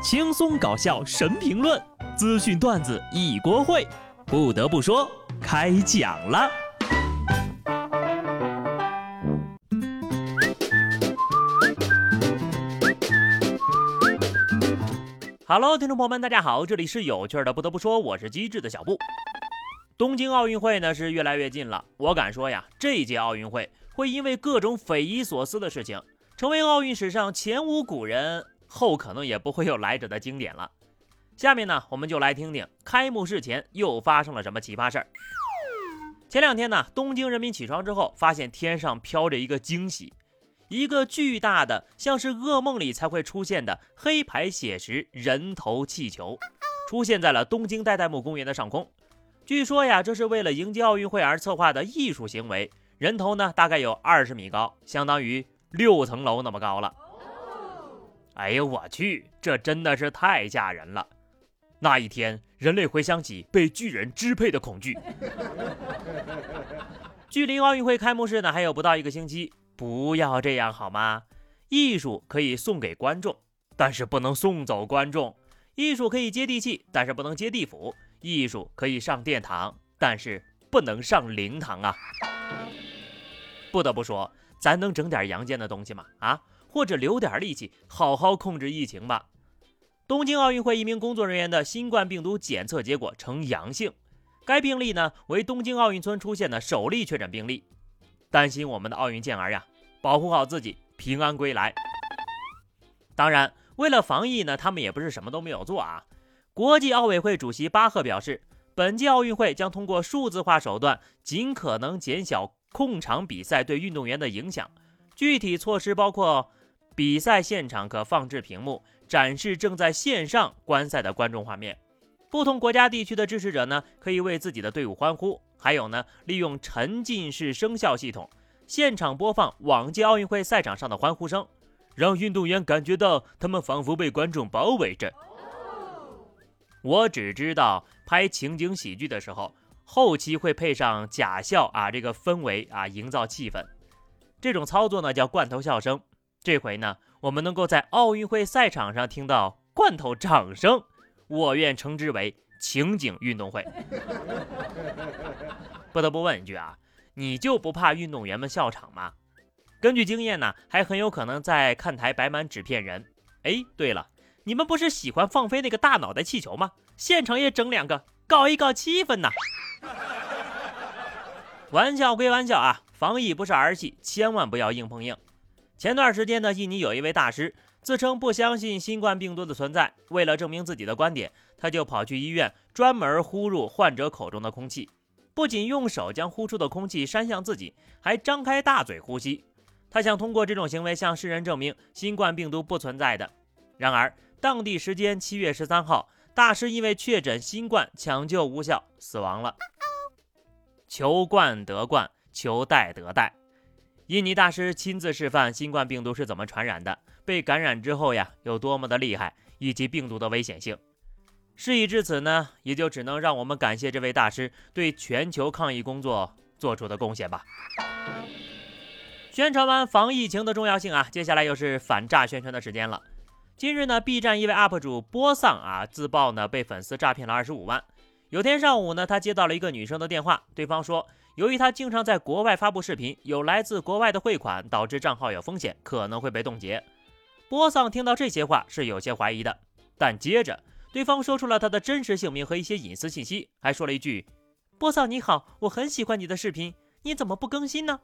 轻松搞笑神评论，资讯段子一锅烩。不得不说，开讲了。Hello，听众朋友们，大家好，这里是有趣的。不得不说，我是机智的小布。东京奥运会呢是越来越近了，我敢说呀，这届奥运会会因为各种匪夷所思的事情，成为奥运史上前无古人后可能也不会有来者的经典了。下面呢，我们就来听听开幕式前又发生了什么奇葩事儿。前两天呢，东京人民起床之后，发现天上飘着一个惊喜。一个巨大的，像是噩梦里才会出现的黑白写实人头气球，出现在了东京代代木公园的上空。据说呀，这是为了迎接奥运会而策划的艺术行为。人头呢，大概有二十米高，相当于六层楼那么高了。哎呦我去，这真的是太吓人了！那一天，人类回想起被巨人支配的恐惧。距离奥运会开幕式呢，还有不到一个星期。不要这样好吗？艺术可以送给观众，但是不能送走观众。艺术可以接地气，但是不能接地府。艺术可以上殿堂，但是不能上灵堂啊！不得不说，咱能整点阳间的东西吗？啊，或者留点力气，好好控制疫情吧。东京奥运会一名工作人员的新冠病毒检测结果呈阳性，该病例呢为东京奥运村出现的首例确诊病例。担心我们的奥运健儿呀，保护好自己，平安归来。当然，为了防疫呢，他们也不是什么都没有做啊。国际奥委会主席巴赫表示，本届奥运会将通过数字化手段，尽可能减小控场比赛对运动员的影响。具体措施包括，比赛现场可放置屏幕，展示正在线上观赛的观众画面。不同国家地区的支持者呢，可以为自己的队伍欢呼。还有呢，利用沉浸式声效系统，现场播放往届奥运会赛场上的欢呼声，让运动员感觉到他们仿佛被观众包围着。我只知道拍情景喜剧的时候，后期会配上假笑啊，这个氛围啊，营造气氛。这种操作呢叫罐头笑声。这回呢，我们能够在奥运会赛场上听到罐头掌声。我愿称之为情景运动会。不得不问一句啊，你就不怕运动员们笑场吗？根据经验呢，还很有可能在看台摆满纸片人。哎，对了，你们不是喜欢放飞那个大脑袋气球吗？现场也整两个，搞一搞气氛呐。玩笑归玩笑啊，防疫不是儿戏，千万不要硬碰硬。前段时间呢，印尼有一位大师。自称不相信新冠病毒的存在，为了证明自己的观点，他就跑去医院专门呼入患者口中的空气，不仅用手将呼出的空气扇向自己，还张开大嘴呼吸。他想通过这种行为向世人证明新冠病毒不存在的。然而，当地时间七月十三号，大师因为确诊新冠抢救无效死亡了。求冠得冠，求代得代。印尼大师亲自示范新冠病毒是怎么传染的，被感染之后呀有多么的厉害，以及病毒的危险性。事已至此呢，也就只能让我们感谢这位大师对全球抗疫工作做出的贡献吧。宣传完防疫情的重要性啊，接下来又是反诈宣传的时间了。今日呢，B 站一位 UP 主波丧啊自曝呢被粉丝诈骗了二十五万。有天上午呢，他接到了一个女生的电话，对方说。由于他经常在国外发布视频，有来自国外的汇款，导致账号有风险，可能会被冻结。波桑听到这些话是有些怀疑的，但接着对方说出了他的真实姓名和一些隐私信息，还说了一句：“波桑你好，我很喜欢你的视频，你怎么不更新呢？”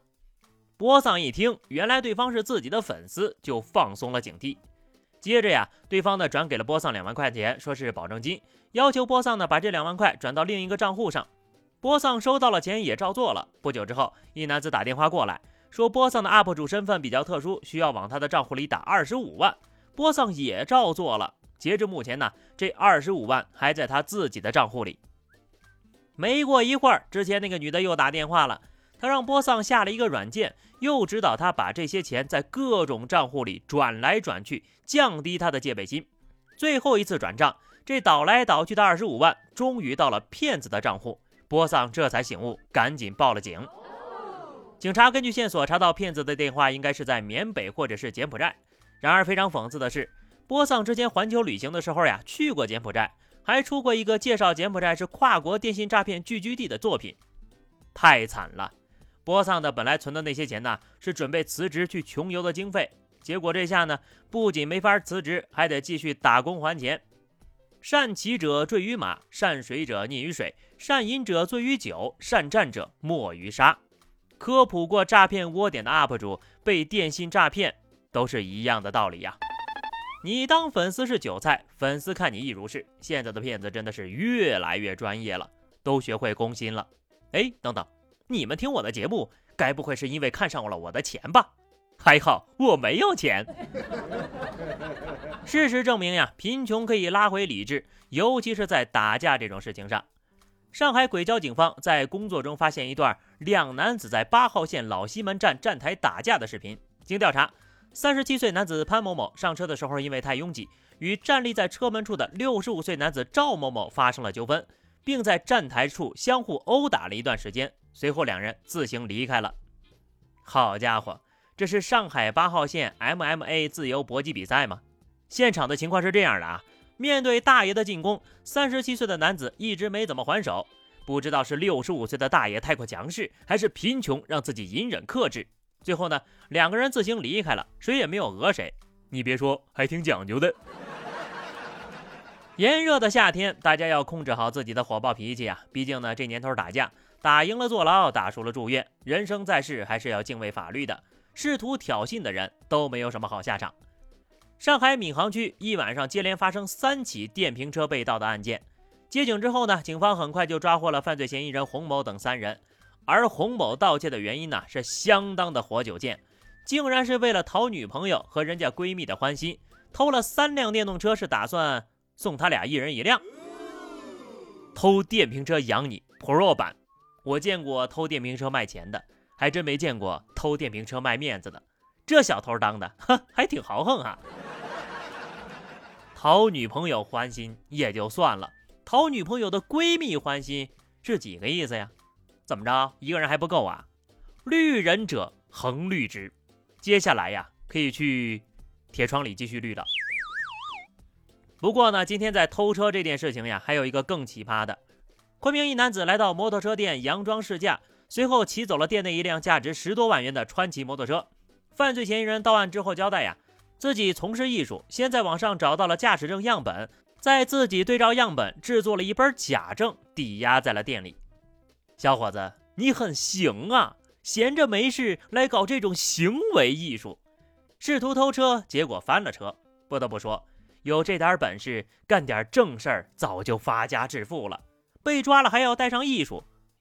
波桑一听，原来对方是自己的粉丝，就放松了警惕。接着呀，对方呢转给了波桑两万块钱，说是保证金，要求波桑呢把这两万块转到另一个账户上。波桑收到了钱，也照做了。不久之后，一男子打电话过来，说波桑的 UP 主身份比较特殊，需要往他的账户里打二十五万。波桑也照做了。截至目前呢，这二十五万还在他自己的账户里。没过一会儿，之前那个女的又打电话了，她让波桑下了一个软件，又指导他把这些钱在各种账户里转来转去，降低他的戒备心。最后一次转账，这倒来倒去的二十五万终于到了骗子的账户。波桑这才醒悟，赶紧报了警。警察根据线索查到骗子的电话应该是在缅北或者是柬埔寨。然而非常讽刺的是，波桑之前环球旅行的时候呀，去过柬埔寨，还出过一个介绍柬埔寨是跨国电信诈骗聚居地的作品，太惨了。波桑的本来存的那些钱呢，是准备辞职去穷游的经费，结果这下呢，不仅没法辞职，还得继续打工还钱。善骑者坠于马，善水者溺于水，善饮者醉于酒，善战者没于沙。科普过诈骗窝点的 UP 主被电信诈骗，都是一样的道理呀。你当粉丝是韭菜，粉丝看你亦如是。现在的骗子真的是越来越专业了，都学会攻心了。哎，等等，你们听我的节目，该不会是因为看上了我的钱吧？还好我没有钱。事实证明呀，贫穷可以拉回理智，尤其是在打架这种事情上。上海轨交警方在工作中发现一段两男子在八号线老西门站站台打架的视频，经调查。三十七岁男子潘某某上车的时候，因为太拥挤，与站立在车门处的六十五岁男子赵某某发生了纠纷，并在站台处相互殴打了一段时间。随后两人自行离开了。好家伙，这是上海八号线 MMA 自由搏击比赛吗？现场的情况是这样的啊，面对大爷的进攻，三十七岁的男子一直没怎么还手，不知道是六十五岁的大爷太过强势，还是贫穷让自己隐忍克制。最后呢，两个人自行离开了，谁也没有讹谁。你别说，还挺讲究的。炎热的夏天，大家要控制好自己的火爆脾气啊！毕竟呢，这年头打架，打赢了坐牢，打输了住院。人生在世，还是要敬畏法律的。试图挑衅的人都没有什么好下场。上海闵行区一晚上接连发生三起电瓶车被盗的案件。接警之后呢，警方很快就抓获了犯罪嫌疑人洪某等三人。而洪某盗窃的原因呢，是相当的活久见，竟然是为了讨女朋友和人家闺蜜的欢心，偷了三辆电动车，是打算送他俩一人一辆。偷电瓶车养你 Pro 版，我见过偷电瓶车卖钱的，还真没见过偷电瓶车卖面子的。这小偷当的，哼，还挺豪横啊！讨女朋友欢心也就算了，讨女朋友的闺蜜欢心是几个意思呀？怎么着，一个人还不够啊？绿人者恒绿之。接下来呀，可以去铁窗里继续绿了。不过呢，今天在偷车这件事情呀，还有一个更奇葩的。昆明一男子来到摩托车店佯装试驾，随后骑走了店内一辆价值十多万元的川崎摩托车。犯罪嫌疑人到案之后交代呀，自己从事艺术，先在网上找到了驾驶证样本，再自己对照样本制作了一本假证，抵押在了店里。小伙子，你很行啊！闲着没事来搞这种行为艺术，试图偷车，结果翻了车。不得不说，有这点本事，干点正事儿，早就发家致富了。被抓了还要带上艺术，